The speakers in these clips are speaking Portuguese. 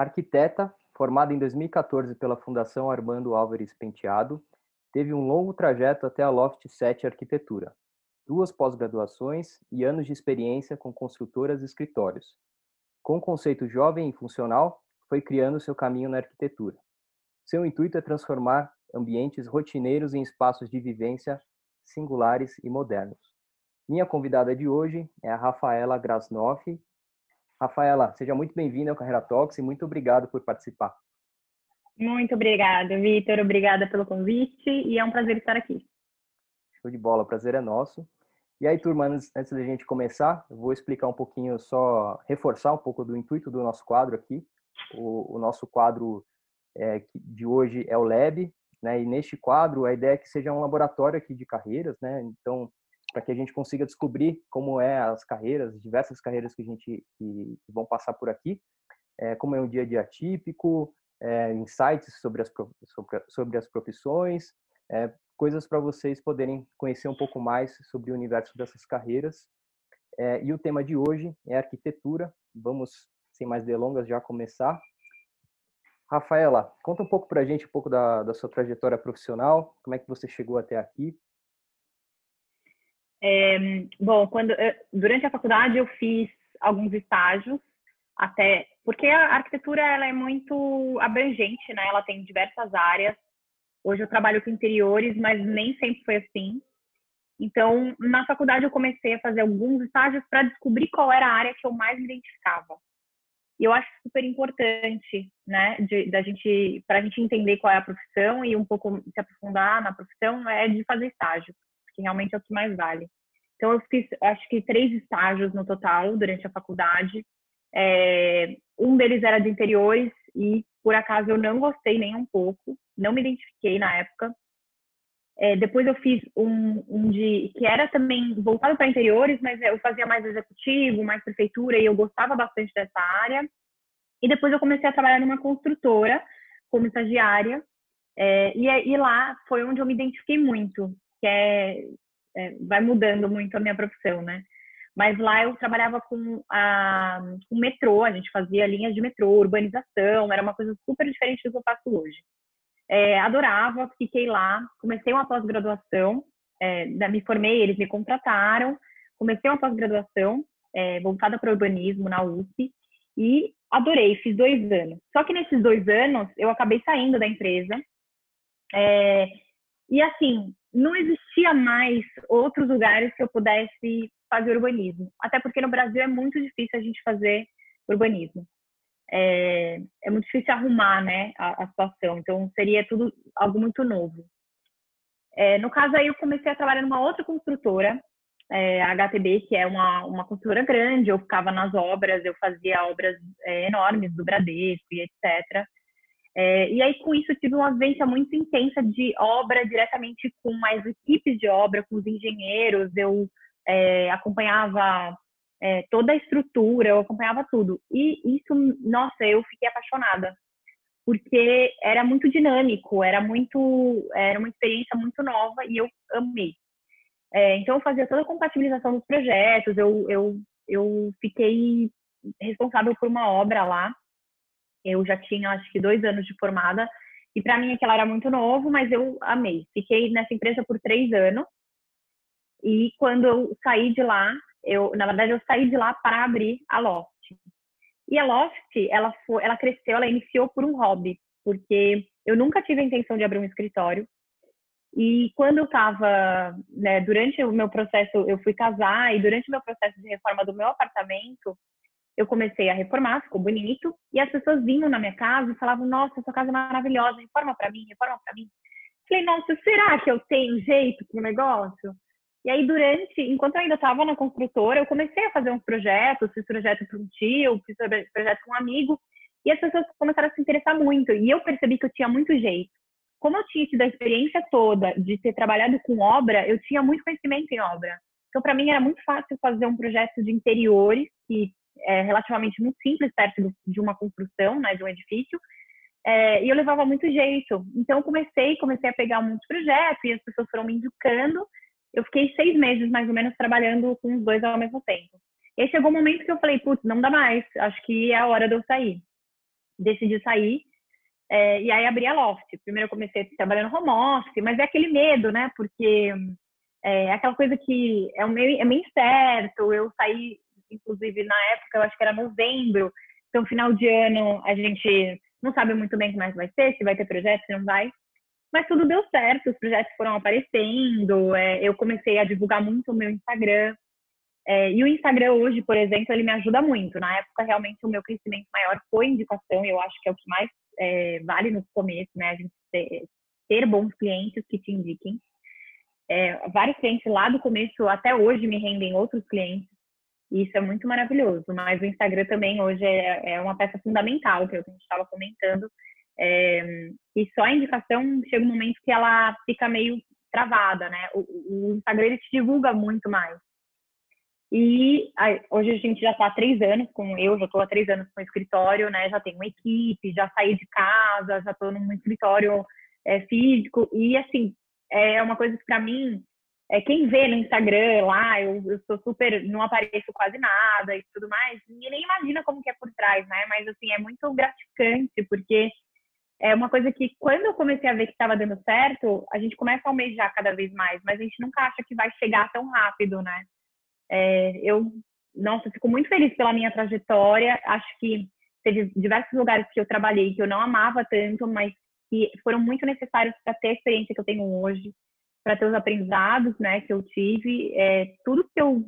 Arquiteta, formada em 2014 pela Fundação Armando Álvares Penteado, teve um longo trajeto até a Loft 7 Arquitetura, duas pós-graduações e anos de experiência com construtoras e escritórios. Com conceito jovem e funcional, foi criando seu caminho na arquitetura. Seu intuito é transformar ambientes rotineiros em espaços de vivência singulares e modernos. Minha convidada de hoje é a Rafaela Grasnoff, Rafaela, seja muito bem-vinda ao Carreira Talks e muito obrigado por participar. Muito obrigada, Vitor. Obrigada pelo convite e é um prazer estar aqui. Show de bola, o prazer é nosso. E aí, turma, antes, da gente começar, eu vou explicar um pouquinho, só reforçar um pouco do intuito do nosso quadro aqui. O, o nosso quadro é, de hoje é o Lab, né? E neste quadro, a ideia é que seja um laboratório aqui de carreiras, né? Então, para que a gente consiga descobrir como é as carreiras, diversas carreiras que a gente que, vão passar por aqui, é, como é um dia a dia típico, é, insights sobre as, sobre, sobre as profissões, é, coisas para vocês poderem conhecer um pouco mais sobre o universo dessas carreiras. E o tema de hoje é arquitetura. Vamos, sem mais delongas, já começar. Rafaela, conta um pouco para a gente um pouco da, da sua trajetória profissional, como é que você chegou até aqui é, bom, quando durante a faculdade eu fiz alguns estágios, até porque a arquitetura ela é muito abrangente, né? Ela tem diversas áreas. Hoje eu trabalho com interiores, mas nem sempre foi assim. Então, na faculdade eu comecei a fazer alguns estágios para descobrir qual era a área que eu mais me identificava. E eu acho super importante, né, de, da gente, para a gente entender qual é a profissão e um pouco se aprofundar na profissão, é de fazer estágio realmente é o que mais vale. Então, eu fiz, acho que, três estágios no total durante a faculdade. É, um deles era de interiores e, por acaso, eu não gostei nem um pouco, não me identifiquei na época. É, depois eu fiz um, um, de que era também voltado para interiores, mas eu fazia mais executivo, mais prefeitura e eu gostava bastante dessa área. E depois eu comecei a trabalhar numa construtora como estagiária é, e, e, lá foi onde eu me identifiquei muito que é, é, vai mudando muito a minha profissão, né? Mas lá eu trabalhava com a, o metrô, a gente fazia linhas de metrô, urbanização, era uma coisa super diferente do que eu faço hoje. É, adorava, fiquei lá, comecei uma pós-graduação, é, me formei, eles me contrataram, comecei uma pós-graduação é, voltada para urbanismo na USP e adorei, fiz dois anos. Só que nesses dois anos eu acabei saindo da empresa é, e assim, não existia mais outros lugares que eu pudesse fazer urbanismo. Até porque no Brasil é muito difícil a gente fazer urbanismo. É, é muito difícil arrumar né, a, a, situação. Então, seria tudo algo muito novo. É, no caso, aí eu comecei a trabalhar numa outra construtora, é, a HTB, que é uma, uma construtora grande. Eu ficava nas obras, eu fazia obras é, enormes do Bradesco e etc. É, e aí, com isso, eu tive uma vivência muito intensa de obra diretamente com as equipes de obra, com os engenheiros. Eu é, acompanhava é, toda a estrutura, eu acompanhava tudo. E isso, nossa, eu fiquei apaixonada, porque era muito dinâmico, era muito, era uma experiência muito nova e eu amei. É, então, eu fazia toda a compatibilização dos projetos, eu, eu, eu fiquei responsável por uma obra lá eu já tinha, acho que, dois anos de formada. E para mim aquilo era muito novo, mas eu amei. Fiquei nessa empresa por três anos. E quando eu saí de lá, eu, na verdade, eu saí de lá para abrir a Loft. E a Loft, ela, foi, ela cresceu, ela iniciou por um hobby, porque eu nunca tive a intenção de abrir um escritório. E quando eu estava, né, durante o meu processo, eu fui casar, e durante o meu processo de reforma do meu apartamento, eu comecei a reformar, ficou bonito, e as pessoas vinham na minha casa e falavam: Nossa, sua casa é maravilhosa, reforma para mim, reforma para mim. Falei: Nossa, será que eu tenho jeito pro negócio? E aí, durante, enquanto eu ainda estava na construtora, eu comecei a fazer uns projetos, fiz projeto para um tio, fiz projeto com um amigo, e as pessoas começaram a se interessar muito, e eu percebi que eu tinha muito jeito. Como eu tinha tido a experiência toda de ter trabalhado com obra, eu tinha muito conhecimento em obra. Então, para mim, era muito fácil fazer um projeto de interiores, que é, relativamente muito simples perto de uma construção, né, de um edifício, é, e eu levava muito jeito. Então, eu comecei, comecei a pegar muitos projetos e as pessoas foram me indicando. Eu fiquei seis meses, mais ou menos, trabalhando com os dois ao mesmo tempo. E aí chegou um momento que eu falei, putz, não dá mais, acho que é a hora de eu sair. decidi sair é, e aí abri a Loft. Primeiro eu comecei trabalhando home office, mas é aquele medo, né? Porque é aquela coisa que é, meio, é meio incerto. Eu saí, inclusive, na época, eu acho que era novembro, então final de ano a gente não sabe muito bem como é que vai ser, se vai ter projeto, se não vai. Mas tudo deu certo, os projetos foram aparecendo, é, eu comecei a divulgar muito o meu Instagram. É, e o Instagram hoje, por exemplo, ele me ajuda muito. Na época, realmente, o meu crescimento maior foi indicação, eu acho que é o que mais é, vale no começo, né? A gente ter, ter bons clientes que te indiquem. É, vários clientes lá do começo até hoje me rendem outros clientes. E isso é muito maravilhoso. Mas o Instagram também hoje é, é uma peça fundamental, que, é o que a gente estava comentando. É, e só a indicação chega um momento que ela fica meio travada, né? O, o Instagram ele te divulga muito mais. E aí, hoje a gente já está há três anos com eu, já estou há três anos com o escritório, né? Já tenho uma equipe, já saí de casa, já estou num escritório é, físico. E assim, é uma coisa que para mim, é, quem vê no Instagram lá, eu, eu sou super, não apareço quase nada e tudo mais, ninguém nem imagina como que é por trás, né? Mas assim, é muito gratificante, porque é uma coisa que quando eu comecei a ver que estava dando certo, a gente começa a almejar cada vez mais, mas a gente nunca acha que vai chegar tão rápido, né? É, eu, nossa, fico muito feliz pela minha trajetória. Acho que teve diversos lugares que eu trabalhei que eu não amava tanto, mas que foram muito necessários para ter a experiência que eu tenho hoje, para ter os aprendizados, né, que eu tive. É, tudo que eu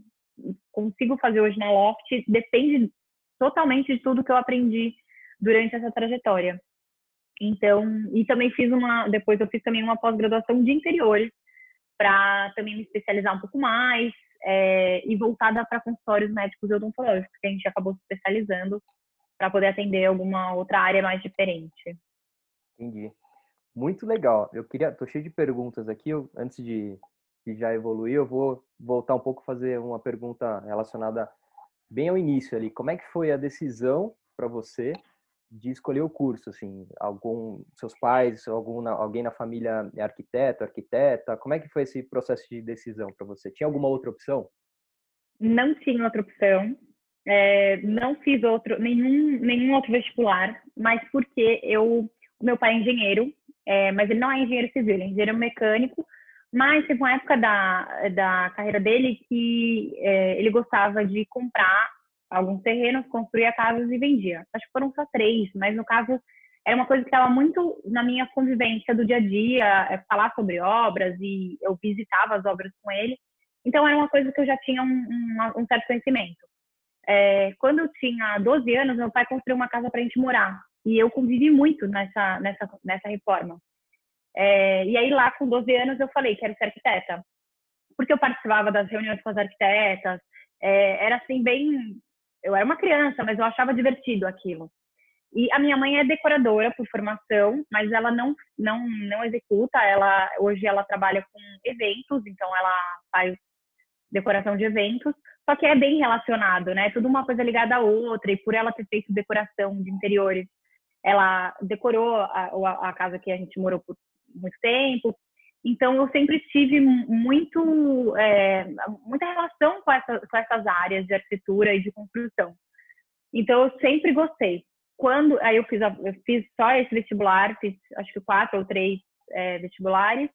consigo fazer hoje na Loft depende totalmente de tudo que eu aprendi durante essa trajetória. Então, e também fiz uma, depois eu fiz também uma pós-graduação de interiores para também me especializar um pouco mais, é, e voltada para consultórios médicos e odontológicos, que a gente acabou se especializando para poder atender alguma outra área mais diferente. Entendi. Muito legal. Eu queria, tô cheio de perguntas aqui. Eu, antes de, de já evoluir, eu vou voltar um pouco fazer uma pergunta relacionada bem ao início ali. Como é que foi a decisão para você de escolher o curso, assim, algum seus pais, algum alguém na família é arquiteto, arquiteta, como é que foi esse processo de decisão para você? Tinha alguma outra opção? Não tinha outra opção, é, não fiz outro nenhum nenhum outro vestibular, mas porque eu meu pai é engenheiro, é, mas ele não é engenheiro civil, ele é engenheiro mecânico, mas teve uma época da, da carreira dele que é, ele gostava de comprar alguns terrenos, construía casas e vendia. Acho que foram só três, mas no caso era uma coisa que estava muito na minha convivência do dia a dia, é, falar sobre obras e eu visitava as obras com ele. Então era uma coisa que eu já tinha um, um, um certo conhecimento. É, quando eu tinha 12 anos, meu pai construiu uma casa para a gente morar e eu convivi muito nessa nessa nessa reforma. É, e aí lá com 12 anos eu falei quero ser arquiteta, porque eu participava das reuniões com as arquitetas, é, era assim bem eu era uma criança, mas eu achava divertido aquilo. E a minha mãe é decoradora por formação, mas ela não não não executa. Ela hoje ela trabalha com eventos, então ela faz decoração de eventos. Só que é bem relacionado, né? Tudo uma coisa ligada à outra. E por ela ter feito decoração de interiores, ela decorou a, a casa que a gente morou por muito tempo. Então, eu sempre tive muito, é, muita relação com, essa, com essas áreas de arquitetura e de construção. Então, eu sempre gostei. Quando aí eu fiz, a, eu fiz só esse vestibular, fiz acho que quatro ou três é, vestibulares.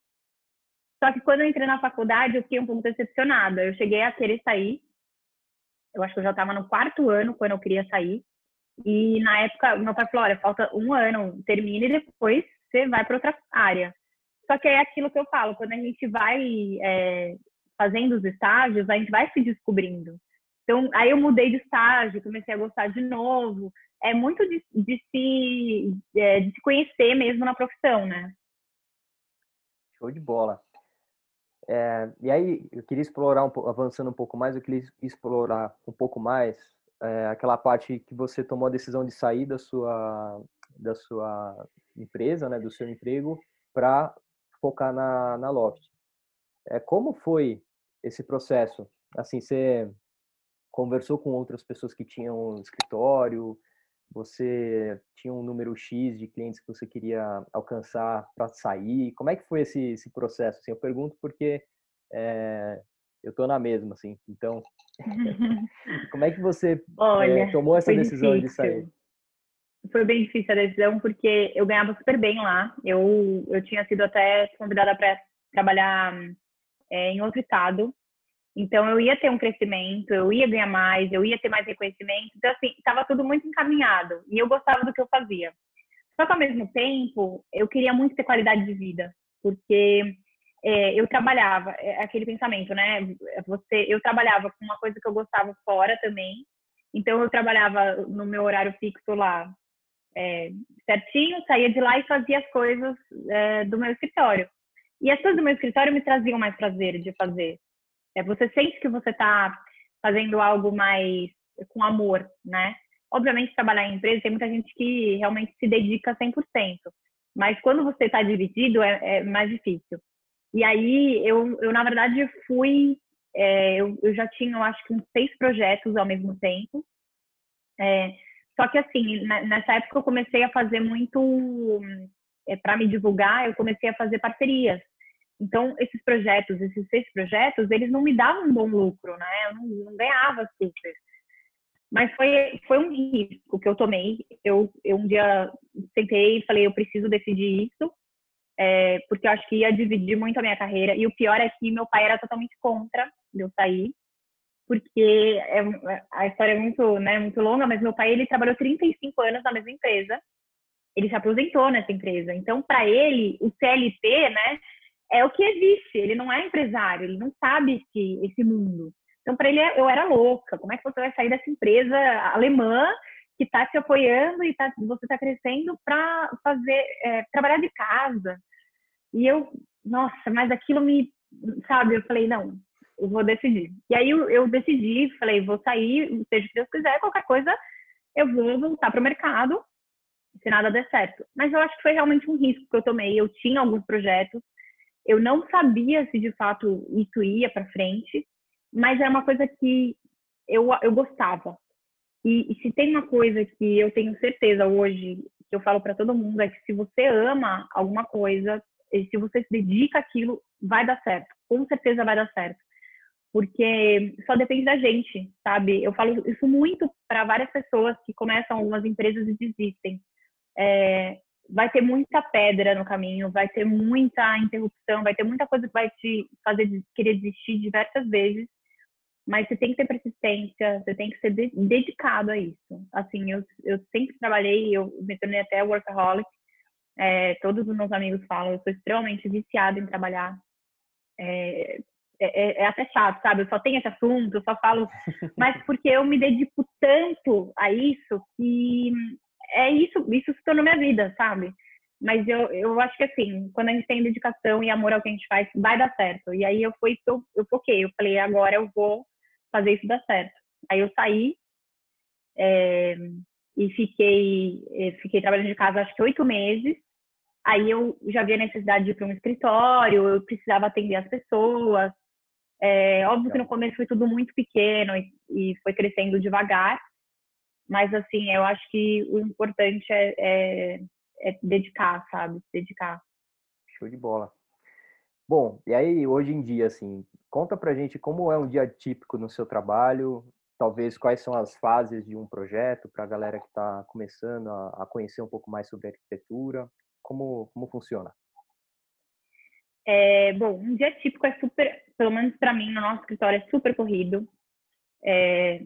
Só que quando eu entrei na faculdade, eu fiquei um pouco decepcionada. Eu cheguei a querer sair. Eu acho que eu já estava no quarto ano quando eu queria sair. E na época, meu pai falou: olha, falta um ano, termina e depois você vai para outra área. Só que é aquilo que eu falo, quando a gente vai é, fazendo os estágios, a gente vai se descobrindo. Então, aí eu mudei de estágio, comecei a gostar de novo. É muito de, de se, é, de se conhecer mesmo na profissão, né? Show de bola. É, e aí, eu queria explorar, um, avançando um pouco mais, eu queria explorar um pouco mais é, aquela parte que você tomou a decisão de sair da sua, da sua empresa, né, do seu emprego, para focar na, na Loft. É, como foi esse processo? Assim, você conversou com outras pessoas que tinham escritório, você tinha um número X de clientes que você queria alcançar para sair. Como é que foi esse, esse processo? Assim, eu pergunto porque é, eu estou na mesma, assim. Então, como é que você Olha, é, tomou essa decisão difícil. de sair? foi bem difícil a decisão, porque eu ganhava super bem lá. Eu, eu tinha sido até convidada para trabalhar é, em outro estado. Então, eu ia ter um crescimento, eu ia ganhar mais, eu ia ter mais reconhecimento. Então, assim, estava tudo muito encaminhado. E eu gostava do que eu fazia. Só que, ao mesmo tempo, eu queria muito ter qualidade de vida. Porque é, eu trabalhava, é, aquele pensamento, né? Você, eu trabalhava com uma coisa que eu gostava fora também. Então, eu trabalhava no meu horário fixo lá, é, certinho, saía de lá e fazia as coisas é, do meu escritório. E as coisas do meu escritório me traziam mais prazer de fazer. É, você sente que você está fazendo algo mais com amor, né? Obviamente, trabalhar em empresa, tem muita gente que realmente se dedica 100%. Mas quando você está dividido, é, é, mais difícil. E aí, eu, eu na verdade, fui... É, eu, eu, já tinha, eu acho que uns seis projetos ao mesmo tempo. É, só que, assim, nessa época eu comecei a fazer muito, é, para me divulgar, eu comecei a fazer parcerias. Então, esses projetos, esses seis projetos, eles não me davam um bom lucro, né? Eu não, não ganhava super. Mas foi, foi um risco que eu tomei. Eu, eu um dia sentei e falei, eu preciso decidir isso, é, porque eu acho que ia dividir muito a minha carreira. E o pior é que meu pai era totalmente contra de eu sair porque é, a história é muito, né, muito longa, mas meu pai ele trabalhou 35 anos na mesma empresa. Ele se aposentou nessa empresa. Então, para ele, o CLT, né, é o que existe. Ele não é empresário, ele não sabe esse, esse mundo. Então, para ele, eu era louca. Como é que você vai sair dessa empresa alemã que está te apoiando e tá, você está crescendo para fazer é, trabalhar de casa? E eu, nossa, mas aquilo me, sabe? Eu falei, não, eu vou decidir. E aí eu, eu decidi, falei, vou sair, seja o que Deus quiser, qualquer coisa, eu vou voltar para o mercado, se nada der certo. Mas eu acho que foi realmente um risco que eu tomei. Eu tinha alguns projetos, eu não sabia se de fato isso ia para frente, mas é uma coisa que eu, eu gostava. E, e se tem uma coisa que eu tenho certeza hoje, que eu falo para todo mundo, é que se você ama alguma coisa, se você se dedica àquilo, vai dar certo. Com certeza vai dar certo porque só depende da gente, sabe? Eu falo isso muito para várias pessoas que começam algumas empresas e desistem. É, vai ter muita pedra no caminho, vai ter muita interrupção, vai ter muita coisa que vai te fazer querer desistir diversas vezes, mas você tem que ter persistência, você tem que ser de dedicado a isso. Assim, eu, eu sempre trabalhei, eu me tornei até workaholic, é, todos os meus amigos falam, eu sou extremamente viciada em trabalhar. É, é, é, é, até chato, sabe? Eu só tenho esse assunto, eu só falo, mas porque eu me dedico tanto a isso que é isso, isso se tornou minha vida, sabe? Mas eu, eu acho que assim, quando a gente tem dedicação e amor ao que a gente faz, vai dar certo. E aí eu fui, eu, eu foquei, eu falei, agora eu vou fazer isso dar certo. Aí eu saí é, e fiquei, é, fiquei trabalhando de casa acho que oito meses. Aí eu já vi a necessidade de ir para um escritório, eu precisava atender as pessoas, é, óbvio que no começo foi tudo muito pequeno e, e, foi crescendo devagar, mas assim, eu acho que o importante é, é, é dedicar, sabe? Dedicar. Show de bola. Bom, e aí hoje em dia, assim, conta pra gente como é um dia típico no seu trabalho, talvez quais são as fases de um projeto para a galera que está começando a, a, conhecer um pouco mais sobre arquitetura, como, como funciona? É, bom, um dia típico é super, pelo menos para mim, no nosso escritório, é super corrido. É,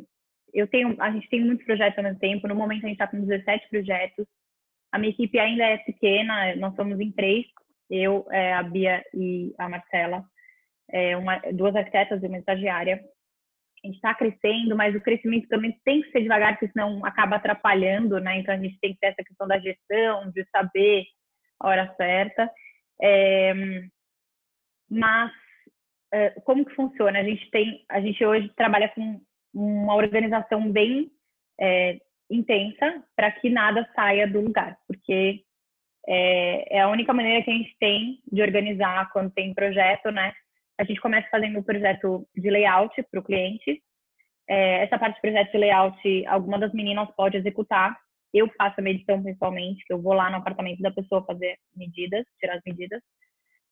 eu tenho, a gente tem muitos projetos ao mesmo tempo. No momento a gente está com 17 projetos. A minha equipe ainda é pequena, nós somos em três, eu, é, a Bia e a Marcela, é, uma, duas arquitetas e uma estagiária. A gente está crescendo, mas o crescimento também tem que ser devagar, porque senão acaba atrapalhando, né? Então a gente tem que ter essa questão da gestão, de saber a hora certa. É, mas é, como que funciona? A gente tem, a gente hoje trabalha com uma organização bem é, intensa para que nada saia do lugar, porque é, é, a única maneira que a gente tem de organizar quando tem projeto, né? A gente começa fazendo o projeto de layout para o cliente. É, essa parte de projeto de layout, alguma das meninas pode executar. Eu faço a medição principalmente, que eu vou lá no apartamento da pessoa fazer medidas, tirar as medidas.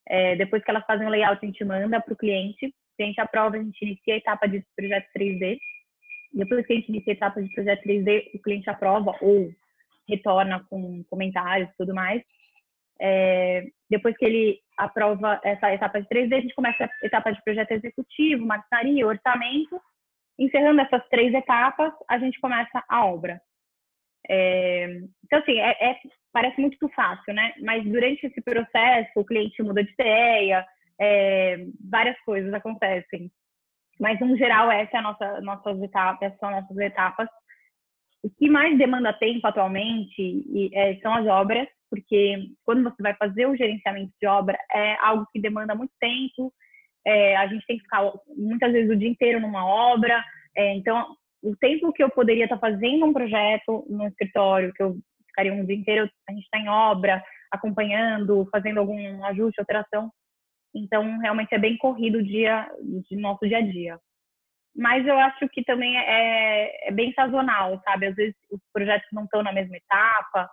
É, depois que elas fazem o layout, a gente manda para o cliente. O cliente aprova, a gente inicia a etapa de projeto 3D. Depois que a gente inicia a etapa de projeto 3D, o cliente aprova ou retorna com comentários e tudo mais. É, depois que ele aprova essa etapa de 3D, a gente começa a etapa de projeto executivo, marcenaria, orçamento. Encerrando essas três etapas, a gente começa a obra. É, então, assim, é, é, parece muito fácil, né? Mas durante esse processo, o cliente muda de ideia, é, várias coisas acontecem. Mas, no geral, essa é a nossa, nossas etapas, são nossas etapas. O que mais demanda tempo atualmente é, são as obras, porque quando você vai fazer o gerenciamento de obra, é algo que demanda muito tempo, é, a gente tem que ficar muitas vezes o dia inteiro numa obra, é, então o tempo que eu poderia estar fazendo um projeto no escritório, que eu ficaria um dia inteiro, a gente está em obra, acompanhando, fazendo algum ajuste, alteração, então realmente é bem corrido o dia de nosso dia a dia. Mas eu acho que também é, é bem sazonal, sabe? Às vezes os projetos não estão na mesma etapa,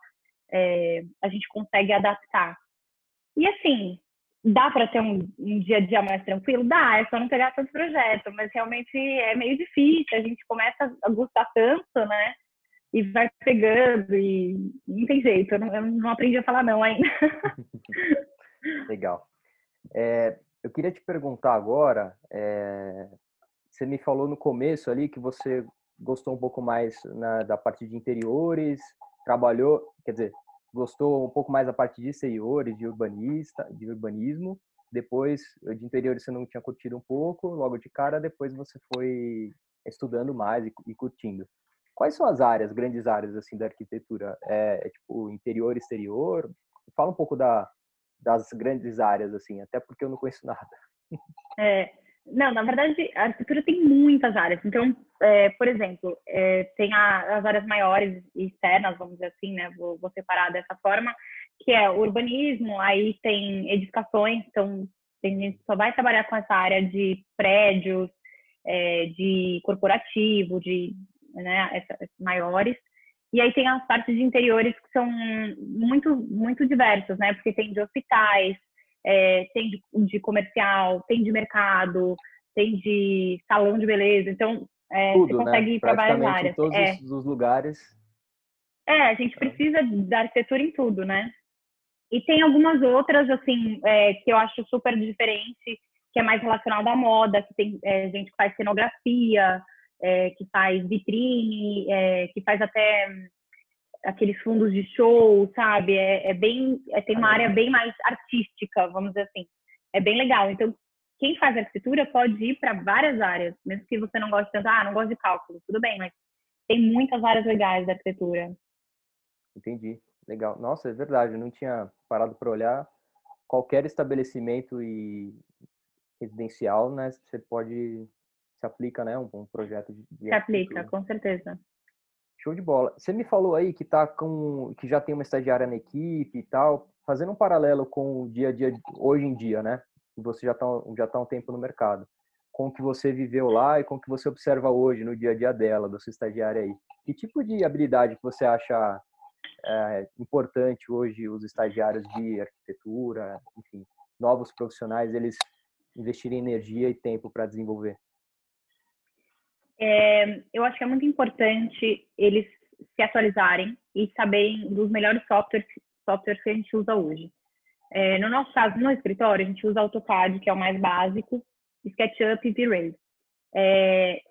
é, a gente consegue adaptar. E assim, dá para ter um, um, dia a dia mais tranquilo? Dá, é só não pegar tanto projeto, mas realmente é meio difícil, a gente começa a gostar tanto, né? E vai pegando e não tem jeito, eu não, eu não aprendi a falar não ainda. Legal. É, eu queria te perguntar agora, é, você me falou no começo ali que você gostou um pouco mais na, da parte de interiores, trabalhou, quer dizer, gostou um pouco mais da parte de exteriores, de urbanista, de urbanismo. Depois de interiores você não tinha curtido um pouco, logo de cara depois você foi estudando mais e, e curtindo. Quais são as áreas, grandes áreas assim da arquitetura? É, é tipo interior, exterior? Fala um pouco da, das grandes áreas assim, até porque eu não conheço nada. É, não, na verdade, a arquitetura tem muitas áreas. Então, é, por exemplo, é, tem a, as áreas maiores e externas, vamos dizer assim, né? Vou, vou, separar dessa forma, que é o urbanismo, aí tem edificações, então tem gente que só vai trabalhar com essa área de prédios, é, de corporativo, de né, essas maiores. E aí tem as partes de interiores que são muito, muito diversas, né? Porque tem de hospitais, é, tem de, de, comercial, tem de mercado, tem de salão de beleza. Então, é, Tudo, você né? consegue né? ir para várias áreas. Em todos é. os lugares. É, a gente precisa da arquitetura em tudo, né? E tem algumas outras, assim, é, que eu acho super diferente, que é mais relacionado à moda, que tem é, gente que faz cenografia, é, que faz vitrine, é, que faz até aqueles fundos de show, sabe? É, é bem, é, tem uma área bem mais artística, vamos dizer assim. É bem legal. Então, quem faz arquitetura pode ir para várias áreas, mesmo que você não goste tanto, ah, não gosto de cálculo, tudo bem, mas tem muitas áreas legais da arquitetura. Entendi. Legal. Nossa, é verdade, eu não tinha parado para olhar qualquer estabelecimento e residencial, né? Você pode se aplica, né, um, um projeto de, de Se aplica, com certeza. Show de bola. Você me falou aí que tá com que já tem uma estagiária na equipe e tal, fazendo um paralelo com o dia a dia hoje em dia, né? Que você já tá já tá um tempo no mercado, com o que você viveu lá e com o que você observa hoje no dia a dia dela, da sua estagiária aí. Que tipo de habilidade que você acha é, importante hoje os estagiários de arquitetura, enfim, novos profissionais, eles investirem energia e tempo para desenvolver? É, eu acho que é muito importante eles se atualizarem e saberem dos melhores softwares, softwares que a gente usa hoje. É, no nosso caso, no escritório, a gente usa AutoCAD, que é o mais básico, SketchUp e V-Ray. É,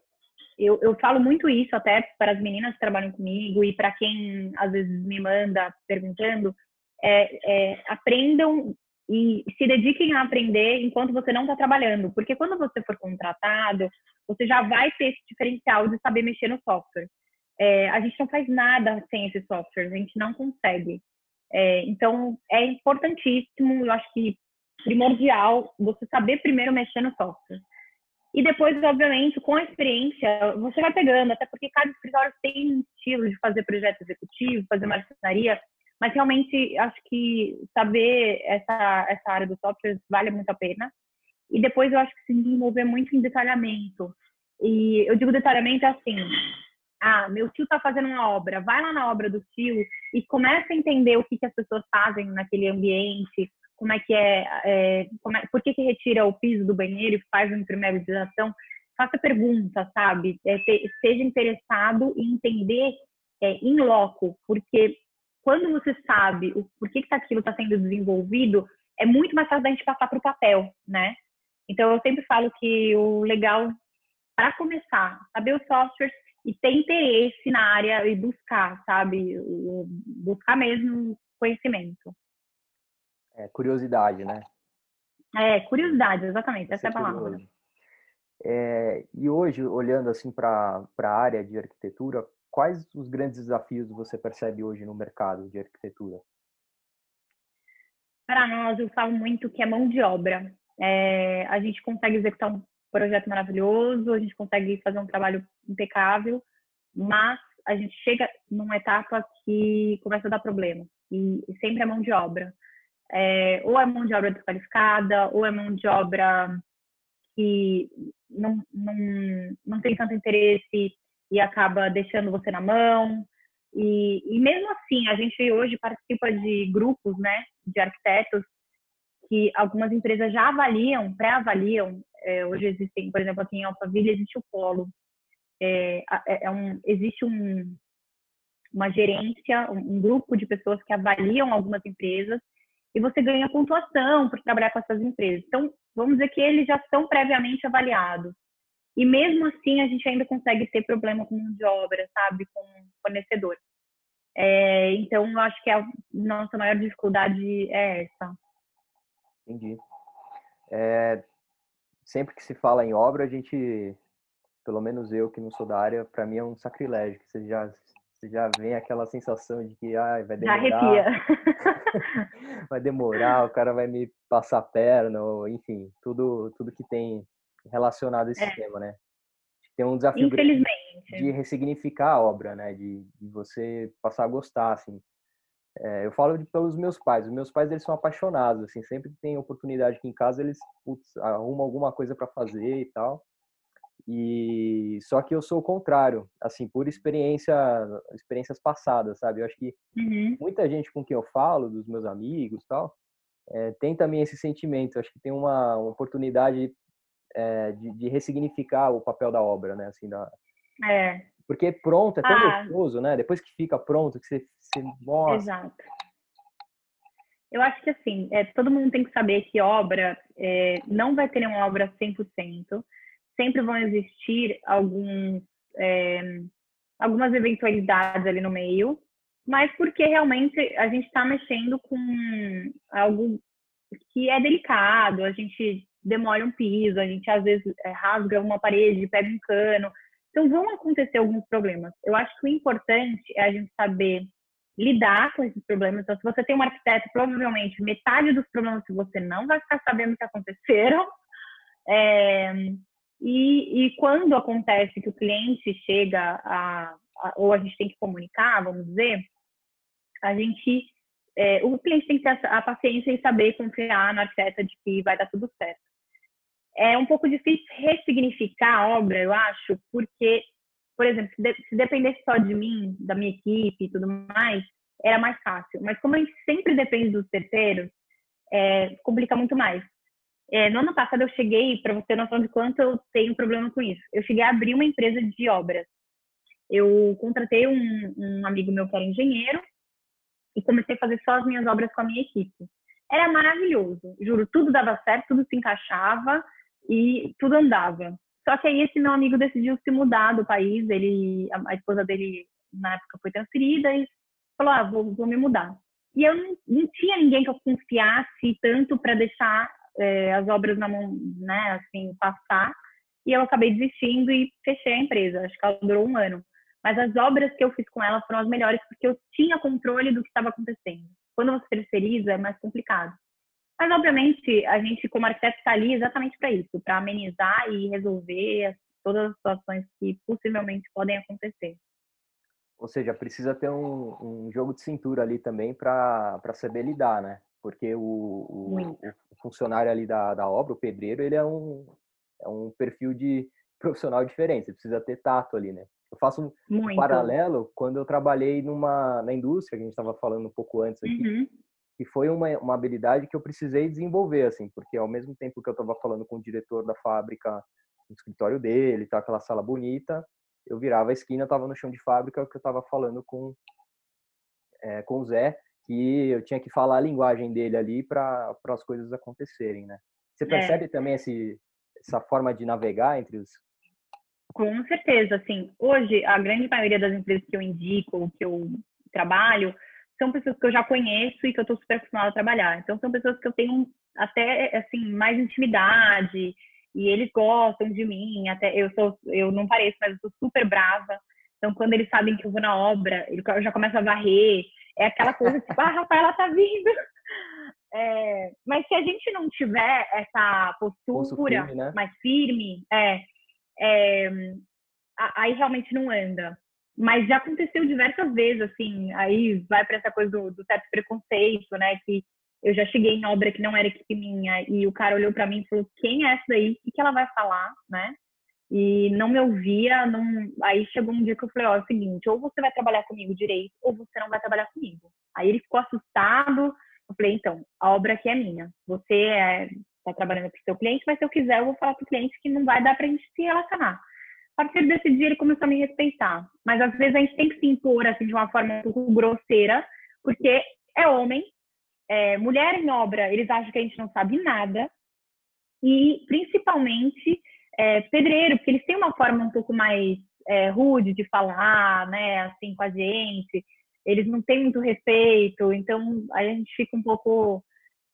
eu, eu falo muito isso até para as meninas que trabalham comigo e para quem às vezes me manda perguntando, é, é, aprendam e se dediquem a aprender enquanto você não está trabalhando, porque quando você for contratado, você já vai ter esse diferencial de saber mexer no software. É, a gente não faz nada sem esse software, a gente não consegue. É, então, é importantíssimo, eu acho que primordial, você saber primeiro mexer no software. E depois, obviamente, com a experiência, você vai pegando, até porque cada escritório tem um estilo de fazer projeto executivo, fazer marcenaria, mas realmente acho que saber essa, essa área do software vale muito a pena. E depois eu acho que se desenvolver muito em detalhamento. E eu digo detalhamento assim: ah, meu tio está fazendo uma obra, vai lá na obra do tio e começa a entender o que, que as pessoas fazem naquele ambiente, como é que é, é, é por que, que retira o piso do banheiro e faz uma impermeabilização. Faça perguntas, sabe? É, te, seja interessado em entender é, em loco, porque quando você sabe o porquê que aquilo está sendo desenvolvido, é muito mais fácil da gente passar para o papel, né? Então, eu sempre falo que o legal, para começar, saber o software e ter interesse na área e buscar, sabe? Buscar mesmo conhecimento. É, curiosidade, né? É, curiosidade, exatamente, essa é a palavra. É, e hoje, olhando assim para a área de arquitetura, quais os grandes desafios você percebe hoje no mercado de arquitetura? Para nós, eu falo muito que é mão de obra. É, a gente consegue executar um projeto maravilhoso, a gente consegue fazer um trabalho impecável, mas a gente chega numa etapa que começa a dar problema. E, sempre é mão de obra. É, ou é mão de obra desqualificada, ou é mão de obra que não, não, não tem tanto interesse e acaba deixando você na mão. E, e mesmo assim, a gente hoje participa de grupos né, de arquitetos que algumas empresas já avaliam, pré-avaliam. É, hoje existem, por exemplo, aqui em Alphaville existe o Polo. É, é, é um, existe um, uma gerência, um, grupo de pessoas que avaliam algumas empresas e você ganha pontuação por trabalhar com essas empresas. Então, vamos dizer que eles já são previamente avaliados. E mesmo assim, a gente ainda consegue ter problema com mão de obra, sabe? Com fornecedor. É, então, eu acho que a nossa maior dificuldade é essa. Entendi. É, sempre que se fala em obra, a gente, pelo menos eu que não sou da área, para mim é um sacrilégio. Que você já, você já vem aquela sensação de que ah, vai demorar. Já arrepia. vai demorar, o cara vai me passar a perna, ou, enfim, tudo, tudo que tem relacionado a esse é. tema, né? Tem um desafio de ressignificar a obra, né? De, de você passar a gostar, assim. É, eu falo de, pelos meus pais. Os meus pais, eles são apaixonados, assim. Sempre que tem oportunidade aqui em casa, eles putz, arrumam alguma coisa para fazer e tal. E só que eu sou o contrário, assim, por experiência, experiências passadas, sabe? Eu acho que uhum. muita gente com quem eu falo, dos meus amigos, tal, é, tem também esse sentimento. Eu acho que tem uma, uma oportunidade é, de, de, ressignificar o papel da obra, né? Assim, da... É. Porque pronto, é tão ah. gostoso, né? Depois que fica pronto, que você, você mostra. Exato. Eu acho que assim, é, todo mundo tem que saber que obra é, não vai ter uma obra 100%. Sempre vão existir alguns, é, algumas eventualidades ali no meio, mas porque realmente a gente está mexendo com algo que é delicado, a gente demora um piso, a gente às vezes é, rasga uma parede, pega um cano. Então vão acontecer alguns problemas. Eu acho que o importante é a gente saber lidar com esses problemas. Então, se você tem um arquiteto, provavelmente metade dos problemas que você não vai ficar sabendo que aconteceram. É, e, e, quando acontece que o cliente chega a, a, ou a gente tem que comunicar, vamos dizer, a gente, é, o cliente tem que ter a, paciência e saber confiar no arquiteto de que vai dar tudo certo é um pouco difícil ressignificar a obra, eu acho, porque, por exemplo, se, de, se dependesse só de mim, da minha equipe e tudo mais, era mais fácil. Mas como a gente sempre depende dos terceiros, é, complica muito mais. É, no ano passado eu cheguei, para você ter noção de quanto eu tenho problema com isso, eu cheguei a abrir uma empresa de obras. Eu contratei um, um amigo meu que era engenheiro e comecei a fazer só as minhas obras com a minha equipe. Era maravilhoso, juro, tudo dava certo, tudo se encaixava, e tudo andava. Só que aí esse meu amigo decidiu se mudar do país, ele, a, a esposa dele na época foi transferida e falou, ah, vou, vou me mudar. E eu não, não, tinha ninguém que eu confiasse tanto para deixar é, as obras na mão, né, assim, passar. E eu acabei desistindo e fechei a empresa. Acho que ela durou um ano. Mas as obras que eu fiz com ela foram as melhores porque eu tinha controle do que estava acontecendo. Quando você terceiriza, é mais complicado. Mas, obviamente, a gente, como arquiteto, está ali exatamente para isso, para amenizar e resolver todas as situações que possivelmente podem acontecer. Ou seja, precisa ter um, um jogo de cintura ali também para saber lidar, né? Porque o, o, o, funcionário ali da, da obra, o pedreiro, ele é um, é um perfil de profissional diferente, você precisa ter tato ali, né? Eu faço um Muito. paralelo quando eu trabalhei numa, na indústria, que a gente estava falando um pouco antes aqui, uhum que foi uma, uma habilidade que eu precisei desenvolver, assim, porque ao mesmo tempo que eu estava falando com o diretor da fábrica no escritório dele, tá aquela sala bonita, eu virava a esquina, estava no chão de fábrica, que eu estava falando com é, com o Zé, que eu tinha que falar a linguagem dele ali para as coisas acontecerem, né? Você é. percebe é. também esse, essa forma de navegar entre os. Com certeza, assim, hoje a grande maioria das empresas que eu indico, que eu trabalho, são pessoas que eu já conheço e que eu estou super acostumada a trabalhar. Então, são pessoas que eu tenho até, assim, mais intimidade e eles gostam de mim. Até eu sou, eu não pareço, mas eu sou super brava. Então, quando eles sabem que eu vou na obra, eu já começo a varrer. É aquela coisa tipo, ah, Rafaela tá vindo. É, mas se a gente não tiver essa postura firme, né? mais firme, é, é, aí realmente não anda. Mas já aconteceu diversas vezes, assim, aí vai para essa coisa do, do certo preconceito, né? Que eu já cheguei em obra que não era equipe minha e o cara olhou para mim e falou: quem é essa daí? O que, que ela vai falar, né? E não me ouvia. Não... Aí chegou um dia que eu falei: ó, oh, é o seguinte, ou você vai trabalhar comigo direito, ou você não vai trabalhar comigo. Aí ele ficou assustado. Eu falei: então, a obra aqui é minha. Você é, tá trabalhando para o seu cliente, mas se eu quiser, eu vou falar para o cliente que não vai dar para a gente se relacionar. A partir desse dia, ele começou a me respeitar. Mas às vezes a gente tem que se impor assim, de uma forma um pouco grosseira, porque é homem, é, mulher em obra, eles acham que a gente não sabe nada. E principalmente é, pedreiro, porque eles têm uma forma um pouco mais é, rude de falar, né, assim, com a gente. Eles não têm muito respeito, então a gente fica um pouco.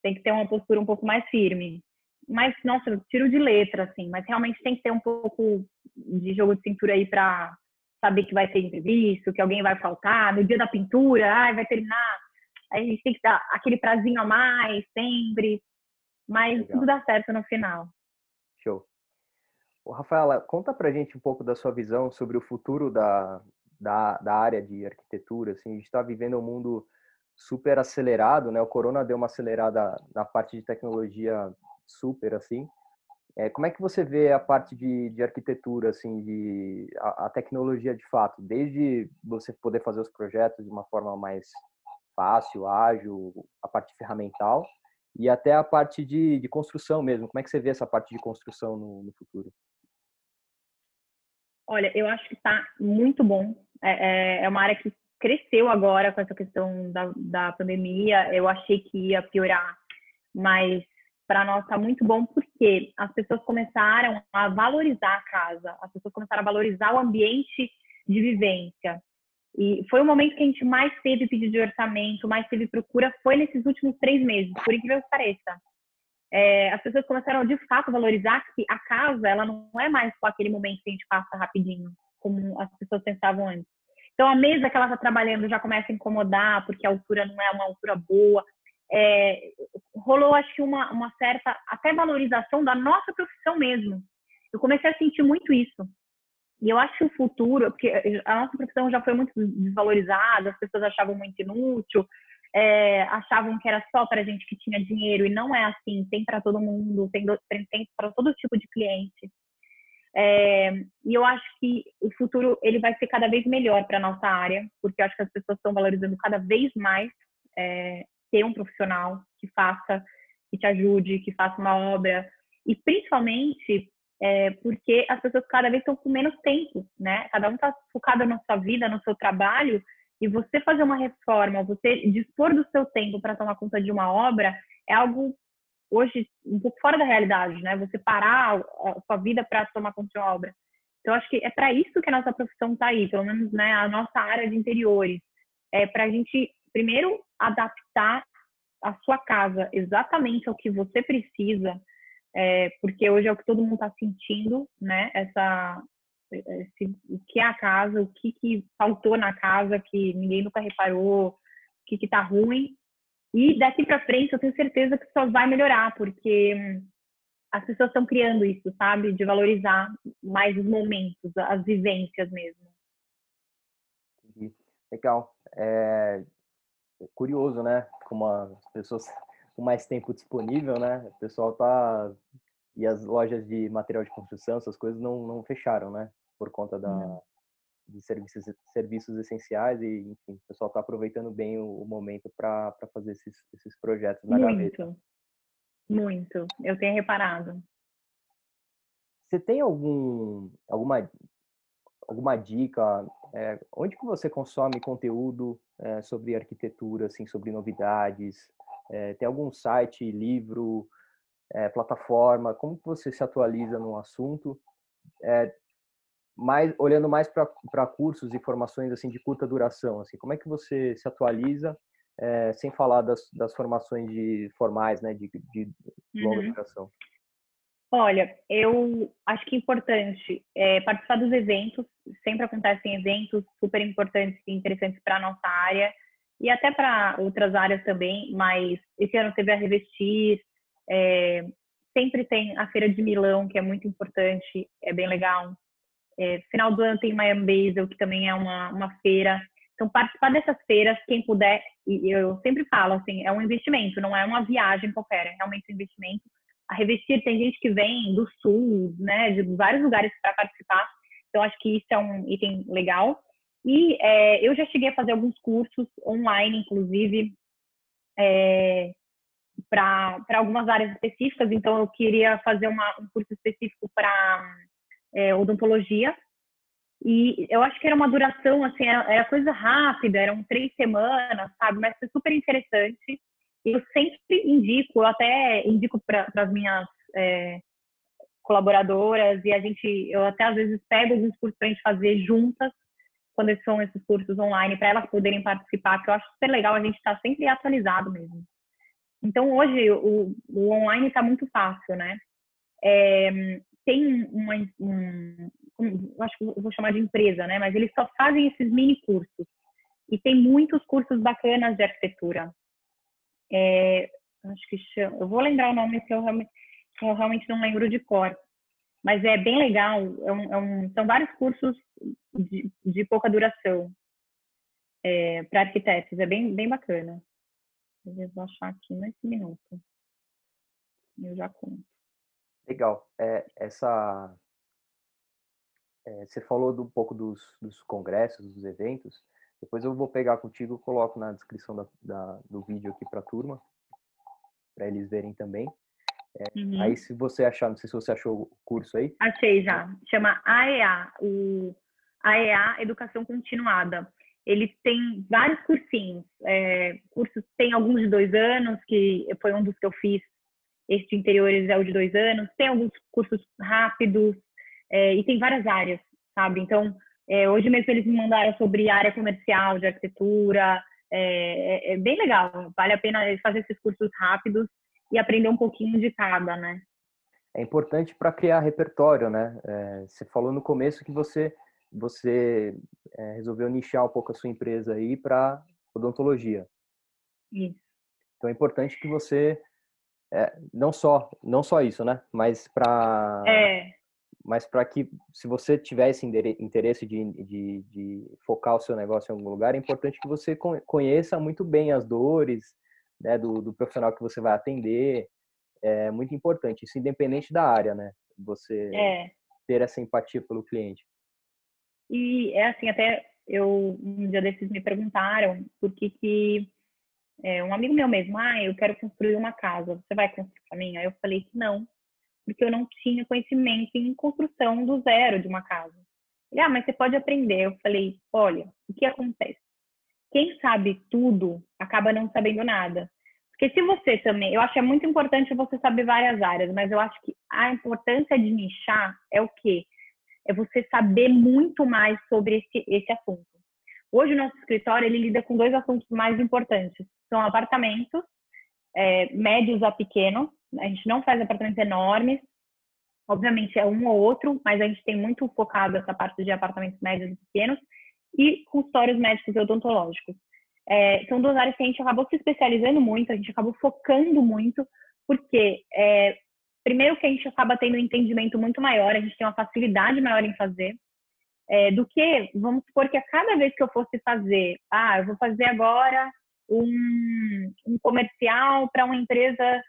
tem que ter uma postura um pouco mais firme mas, nossa, tiro de letra, assim, mas realmente tem que ter um pouco de jogo de cintura aí para saber que vai ter imprevisto, que alguém vai faltar, no dia da pintura, ai, vai terminar. A gente tem que dar aquele prazinho a mais, sempre, mas Legal. tudo dá certo no final. Show. Ô, Rafaela, conta pra gente um pouco da sua visão sobre o futuro da, da, da área de arquitetura, assim, a gente está vivendo um mundo super acelerado, né? O corona deu uma acelerada na parte de tecnologia super assim. É, como é que você vê a parte de, de arquitetura, assim, de a, a, tecnologia de fato, desde você poder fazer os projetos de uma forma mais fácil, ágil, a parte ferramental, e até a parte de, de construção mesmo. Como é que você vê essa parte de construção no, no futuro? Olha, eu acho que está muito bom. É, é, é, uma área que cresceu agora com essa questão da, da pandemia. Eu achei que ia piorar, mas para nós está muito bom porque as pessoas começaram a valorizar a casa, as pessoas começaram a valorizar o ambiente de vivência. E foi o momento que a gente mais teve pedido de orçamento, mais teve procura, foi nesses últimos três meses, por incrível que pareça. É, as pessoas começaram de fato valorizar que a casa, ela não é mais só aquele momento que a gente passa rapidinho, como as pessoas pensavam antes. Então a mesa que ela está trabalhando já começa a incomodar, porque a altura não é uma altura boa é, rolou, acho que, uma, uma certa até valorização da nossa profissão mesmo. Eu comecei a sentir muito isso. E eu acho que o futuro, porque a nossa profissão já foi muito desvalorizada, as pessoas achavam muito inútil, é, achavam que era só para gente que tinha dinheiro, e não é assim, tem para todo mundo, tem, tem para todo tipo de cliente. É, e eu acho que o futuro ele vai ser cada vez melhor para nossa área, porque eu acho que as pessoas estão valorizando cada vez mais é, ter um profissional que faça, que te ajude, que faça uma obra. E principalmente é, porque as pessoas cada vez estão com menos tempo, né? Cada um está focado na sua vida, no seu trabalho, e você fazer uma reforma, você dispor do seu tempo para tomar conta de uma obra, é algo hoje um pouco fora da realidade, né? Você parar a sua vida para tomar conta de uma obra. Então, acho que é para isso que a nossa profissão está aí, pelo menos né, a nossa área de interiores. É para a gente primeiro, adaptar a sua casa exatamente ao que você precisa, é, porque hoje é o que todo mundo está sentindo, né? Essa, esse, o que é a casa, o que, que faltou na casa que ninguém nunca reparou, o que está ruim. E daqui para frente eu tenho certeza que só vai melhorar, porque as pessoas estão criando isso, sabe? De valorizar mais os momentos, as vivências mesmo. Legal. É, curioso, né? Como as pessoas com mais tempo disponível, né? O pessoal tá e as lojas de material de construção, essas coisas não, não fecharam, né? Por conta da de serviços serviços essenciais e enfim, o pessoal está aproveitando bem o, o momento para fazer esses, esses projetos na muito, gaveta. Muito, eu tenho reparado. Você tem algum alguma alguma dica? É, onde que você consome conteúdo é, sobre arquitetura, assim, sobre novidades? É, tem algum site, livro, plataforma? Como que você se atualiza no assunto? Mais, olhando mais para cursos e formações assim de curta duração, assim, como é que você se atualiza sem falar das, das formações de formais, né, de, de longa uhum. duração? Olha, eu acho que é importante é, participar dos eventos, sempre acontecem eventos super importantes e interessantes para a nossa área e até para outras áreas também, mas esse ano teve a Revestir, é, sempre tem a Feira de Milão, que é muito importante, é bem legal. É, final do ano tem Miami Basel, que também é uma, uma feira. Então, participar dessas feiras, quem puder, e eu sempre falo, assim, é um investimento, não é uma viagem qualquer, é realmente um investimento. A Revestir tem gente que vem do sul, né, de vários lugares para participar. Então, acho que isso é um item legal. E é, eu já cheguei a fazer alguns cursos online, inclusive, é, para algumas áreas específicas. Então, eu queria fazer uma, um curso específico para é, odontologia. E eu acho que era uma duração, assim, era, era, coisa rápida, eram três semanas, sabe? Mas foi super interessante. Eu sempre indico, eu até indico para as minhas é, colaboradoras e a gente, eu até às vezes pego alguns cursos para a gente fazer juntas, quando são esses cursos online, para elas poderem participar, que eu acho super legal a gente estar tá sempre atualizado mesmo. Então, hoje, o, o online está muito fácil, né? É, tem uma, um, eu acho que eu vou chamar de empresa, né? Mas eles só fazem esses mini cursos. E tem muitos cursos bacanas de arquitetura. É, acho que chama, eu vou lembrar o nome que eu realmente, eu realmente não lembro de cor. Mas é bem legal. É um, é um, são vários cursos de, de pouca duração é, para arquitetos. É bem, bem bacana. Eu vou achar aqui nesse minuto. Eu já conto. Legal. É, essa, é, você falou do, um pouco dos, dos congressos, dos eventos. Depois eu vou pegar contigo, coloco na descrição da, da do vídeo aqui para a turma, para eles verem também. É, uhum. Aí, se você achar, não sei se você achou o curso aí. Achei já. Chama AEA, o AEA Educação Continuada. Ele tem vários cursinhos. É, cursos tem alguns de dois anos, que foi um dos que eu fiz esse de interiores é o de dois anos, tem alguns cursos rápidos é, e tem várias áreas, sabe? Então, é, hoje mesmo eles me mandaram sobre área comercial de arquitetura, é, é, é bem legal, vale a pena fazer esses cursos rápidos e aprender um pouquinho de cada, né? É importante para criar repertório, né? É, você falou no começo que você você é, resolveu nichar um pouco a sua empresa aí para odontologia. Isso. Então é importante que você é, não só não só isso, né? Mas para é. Mas para que se você tivesse interesse de, de, de, focar o seu negócio em algum lugar, é importante que você conheça muito bem as dores né, do, do profissional que você vai atender. É muito importante, isso independente da área, né? Você é. ter essa empatia pelo cliente. E é assim, até eu um dia desses me perguntaram por que que é, um amigo meu mesmo, ah, eu quero construir uma casa, você vai construir para mim? Aí eu falei que não, porque eu não tinha conhecimento em construção do zero de uma casa. Ele, ah, mas você pode aprender. Eu falei, olha, o que acontece? Quem sabe tudo acaba não sabendo nada. Porque se você também, eu acho que é muito importante você saber várias áreas, mas eu acho que a importância de nichar é o quê? É você saber muito mais sobre esse, esse assunto. Hoje o nosso escritório ele lida com dois assuntos mais importantes, são apartamentos, é, médios a pequenos. A gente não faz apartamentos enormes. Obviamente é um ou outro, mas a gente tem muito focado essa parte de apartamentos médios e pequenos e consultórios médicos e odontológicos. É, são duas áreas que a gente acabou se especializando muito, a gente acabou focando muito, porque é, primeiro que a gente acaba tendo um entendimento muito maior, a gente tem uma facilidade maior em fazer, é, do que, vamos supor que a cada vez que eu fosse fazer, ah, eu vou fazer agora um, um comercial para uma empresa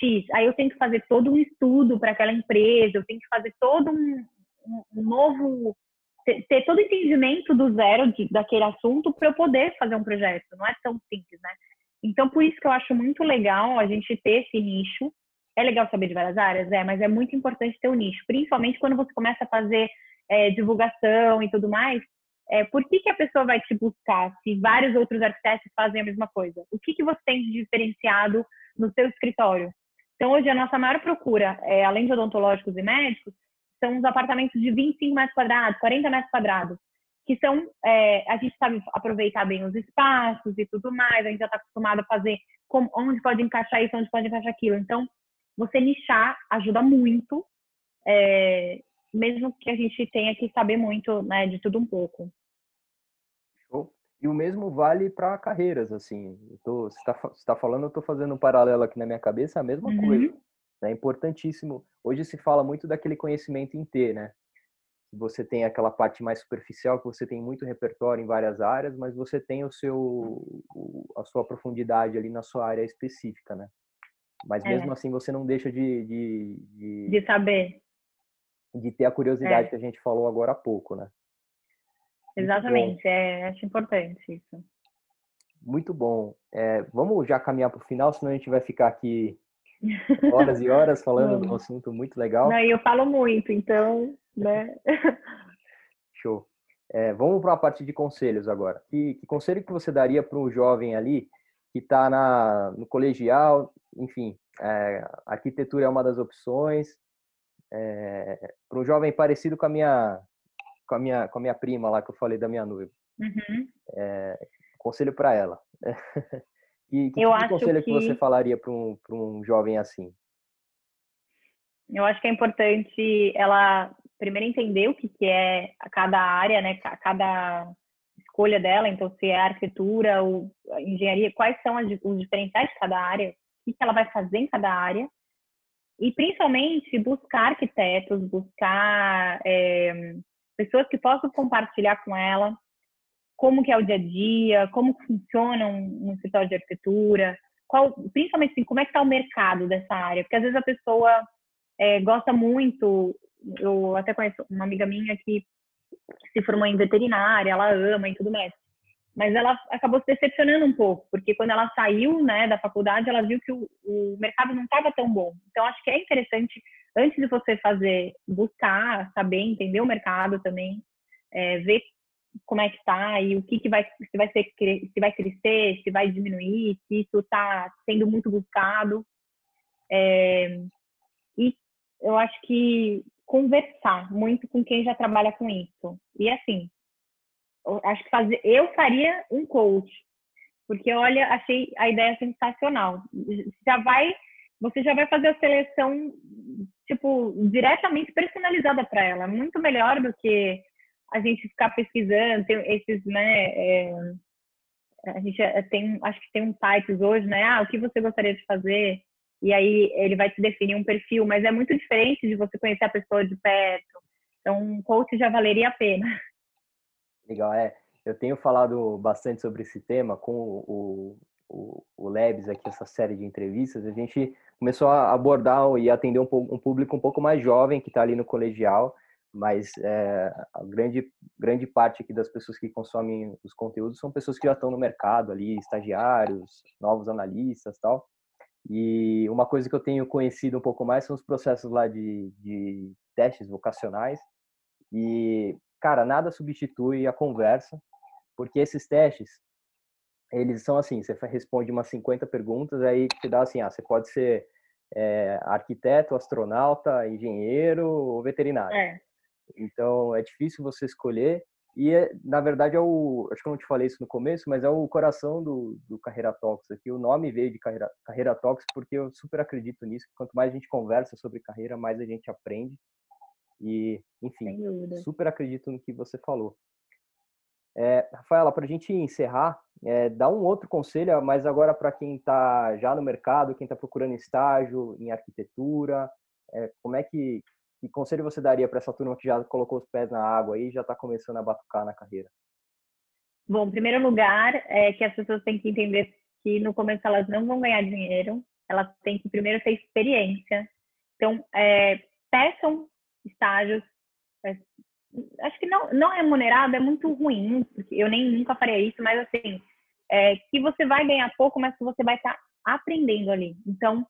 X. Aí eu tenho que fazer todo um estudo para aquela empresa, eu tenho que fazer todo um, um novo. Ter, todo o entendimento do zero de, daquele assunto para eu poder fazer um projeto. Não é tão simples, né? Então, por isso que eu acho muito legal a gente ter esse nicho. É legal saber de várias áreas, é, mas é muito importante ter um nicho, principalmente quando você começa a fazer é, divulgação e tudo mais, é, por que, que a pessoa vai te buscar se vários outros arquitetos fazem a mesma coisa? O que, que você tem de diferenciado no seu escritório? Então, hoje, a nossa maior procura, é, além de odontológicos e médicos, são os apartamentos de 25 metros quadrados, 40 metros quadrados, que são, é, a gente sabe aproveitar bem os espaços e tudo mais, a gente já está acostumado a fazer como, onde pode encaixar isso, onde pode encaixar aquilo. Então, você nichar ajuda muito, é, mesmo que a gente tenha que saber muito né, de tudo um pouco. E o mesmo vale para carreiras, assim. Eu tô, você está tá falando, eu estou fazendo um paralelo aqui na minha cabeça, é a mesma uhum. coisa. É importantíssimo. Hoje se fala muito daquele conhecimento em T, né? Você tem aquela parte mais superficial, que você tem muito repertório em várias áreas, mas você tem o seu, a sua profundidade ali na sua área específica, né? Mas mesmo é. assim você não deixa de, de, de, de saber. De ter a curiosidade é. que a gente falou agora há pouco, né? Exatamente, é, acho importante isso. Muito bom. É, vamos já caminhar para o final, senão a gente vai ficar aqui horas e horas falando de um assunto muito legal. Não, eu falo muito, então, né? Show. É, vamos para a parte de conselhos agora. Que, que conselho que você daria para um jovem ali que está no colegial, enfim, é, arquitetura é uma das opções. É, para um jovem parecido com a minha com a minha com a minha prima lá que eu falei da minha noiva. Uhum. É, conselho para ela. Que, que eu tipo conselho que... que você falaria para um, um jovem assim? Eu acho que é importante ela primeiro entender o que, que é cada área, né? Cada escolha dela. Então, se é arquitetura ou engenharia, quais são os diferenciais de cada área, o que, que ela vai fazer em cada área. E, principalmente, buscar arquitetos, buscar é, pessoas que possam compartilhar com ela como que é o dia a dia, como funciona um, um escritório de arquitetura, qual, principalmente assim, como é que está o mercado dessa área, porque às vezes a pessoa é, gosta muito, eu até conheço uma amiga minha que se formou em veterinária, ela ama e tudo mais, mas ela acabou se decepcionando um pouco, porque quando ela saiu né, da faculdade, ela viu que o, o mercado não estava tão bom. Então, acho que é interessante, antes de você fazer, buscar, saber, entender o mercado também, é, ver como é que está e o que, que vai se vai ser se vai crescer, se vai diminuir, se isso está sendo muito buscado. É, e eu acho que conversar muito com quem já trabalha com isso. E assim, acho que fazer, eu faria um coach, porque olha, achei a ideia sensacional. Já vai, você já vai fazer a seleção tipo diretamente personalizada para ela, muito melhor do que a gente ficar pesquisando, tem esses, né, é, a gente é, tem, acho que tem um sites hoje, né, ah, o que você gostaria de fazer, e aí ele vai te definir um perfil, mas é muito diferente de você conhecer a pessoa de perto, então um coach já valeria a pena. Legal, é, eu tenho falado bastante sobre esse tema com o, o, o Labs aqui, essa série de entrevistas, a gente começou a abordar e atender um, um público um pouco mais jovem que está ali no colegial, mas é, a grande, grande parte aqui das pessoas que consomem os conteúdos são pessoas que já estão no mercado ali, estagiários, novos analistas tal. E uma coisa que eu tenho conhecido um pouco mais são os processos lá de, de testes vocacionais. E, cara, nada substitui a conversa, porque esses testes, eles são assim, você responde umas 50 perguntas, aí te dá assim, ah, você pode ser é, arquiteto, astronauta, engenheiro ou veterinário. É. Então é difícil você escolher e é, na verdade é o, acho que eu não te falei isso no começo, mas é o coração do, do Carreira Talks aqui. O nome veio de Carreira, Carreira Talks porque eu super acredito nisso. Quanto mais a gente conversa sobre carreira, mais a gente aprende. E, enfim, super acredito no que você falou. É, Rafaela, para a gente encerrar, é, dá um outro conselho, mas agora para quem está já no mercado, quem está procurando estágio em arquitetura, é, como é que que conselho você daria para essa turma que já colocou os pés na água e já está começando a batucar na carreira? Bom, em primeiro lugar, é que as pessoas têm que entender que no começo elas não vão ganhar dinheiro, elas têm que primeiro ter experiência. Então, é, peçam estágios. É, acho que não, não remunerado é muito ruim, porque eu nem nunca faria isso, mas assim, é, que você vai ganhar pouco, mas que você vai estar tá aprendendo ali. Então,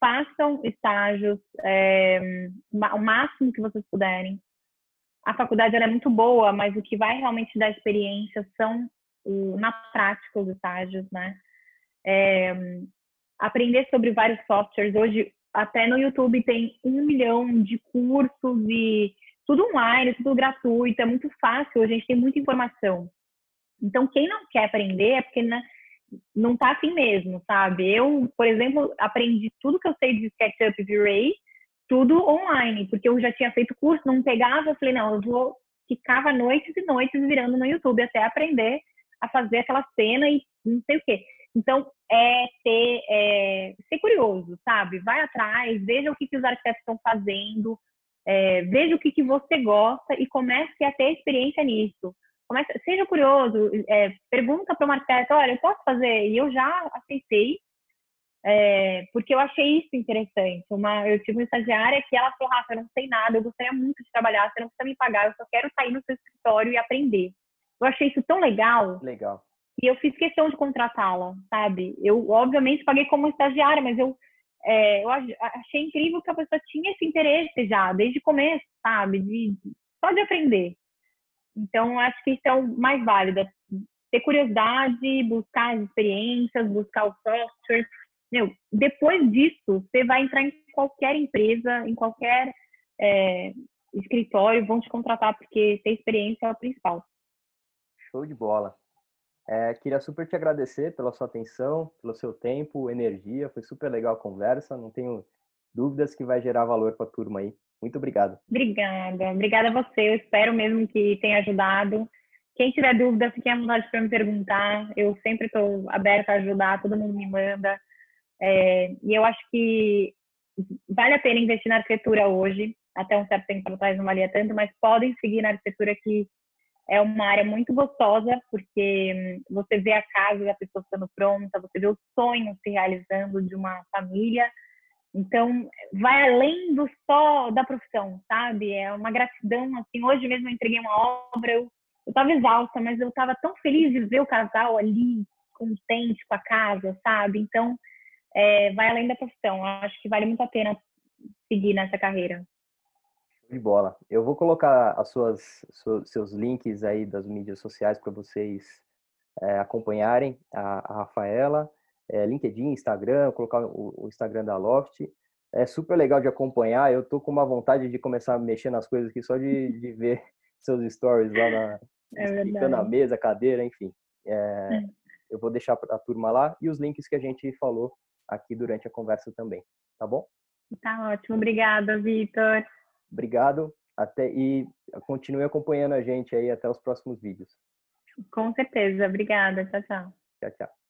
façam estágios é, o máximo que vocês puderem. a faculdade é muito boa, mas o que vai realmente dar experiência são na prática os estágios, né? É, aprender sobre vários softwares. Hoje, até no YouTube tem um milhão de cursos e tudo online, tudo gratuito, é muito fácil, a gente tem muita informação. Então, quem não quer aprender é porque né, não tá assim mesmo, sabe? Eu, por exemplo, aprendi tudo que eu sei de SketchUp e V-Ray, tudo online, porque eu já tinha feito curso, não pegava, eu falei, não, eu vou, ficava noites e noites virando no YouTube até aprender a fazer aquela cena e não sei o quê. Então, é ter, é, ser curioso, sabe? Vai atrás, veja o que, que os arquitetos estão fazendo, é, veja o que, que você gosta e comece a ter experiência nisso. Comece, seja curioso, é, pergunta para o arquiteto, olha, eu posso fazer? E eu já aceitei, é, porque eu achei isso interessante. Uma, eu tive uma estagiária que ela falou, Rafa, eu não sei nada, eu gostaria muito de trabalhar, você não precisa me pagar, eu só quero sair no seu escritório e aprender. Eu achei isso tão legal. Legal. E eu fiz questão de contratá-la, sabe? Eu, obviamente, paguei como estagiária, mas eu é, eu achei incrível que a pessoa tinha esse interesse já, desde o começo, sabe? De, só de aprender. Então, acho que isso é o mais válido. É ter curiosidade, buscar as experiências, buscar o software. Meu, depois disso, você vai entrar em qualquer empresa, em qualquer é, escritório, vão te contratar, porque ter experiência é o principal. Show de bola. É, queria super te agradecer pela sua atenção, pelo seu tempo, energia. Foi super legal a conversa. Não tenho dúvidas que vai gerar valor para a turma aí. Muito obrigado. Obrigada. Obrigada a você. Eu espero mesmo que tenha ajudado. Quem tiver dúvida, fique à vontade para me perguntar. Eu sempre estou aberta a ajudar. Todo mundo me manda. É, e eu acho que vale a pena investir na arquitetura hoje. Até um certo tempo atrás não valia tanto, mas podem seguir na arquitetura que é uma área muito gostosa, porque hum, você vê a casa da pessoa ficando pronta, você vê o sonho se realizando de uma família. Então, vai além do só da profissão, sabe? É uma gratidão, assim, hoje mesmo eu entreguei uma obra, eu estava exausta, mas eu estava tão feliz de ver o casal ali, contente com a casa, sabe? Então, é, vai além da profissão. Eu acho que vale muito a pena seguir nessa carreira. De bola. Eu vou colocar as suas, seus links aí das mídias sociais para vocês é, acompanharem a, a Rafaela, é, LinkedIn, Instagram, colocar o, o, Instagram da Loft. É super legal de acompanhar. Eu tô com uma vontade de começar a mexer nas coisas aqui só de, de ver seus stories lá na, é na mesa, cadeira, enfim. É, eu vou deixar a turma lá e os links que a gente falou aqui durante a conversa também, tá bom? Tá ótimo, obrigada, Vitor. Obrigado. Até e continue acompanhando a gente aí até os próximos vídeos. Com certeza. Obrigada. Tchau, tchau. Tchau, tchau.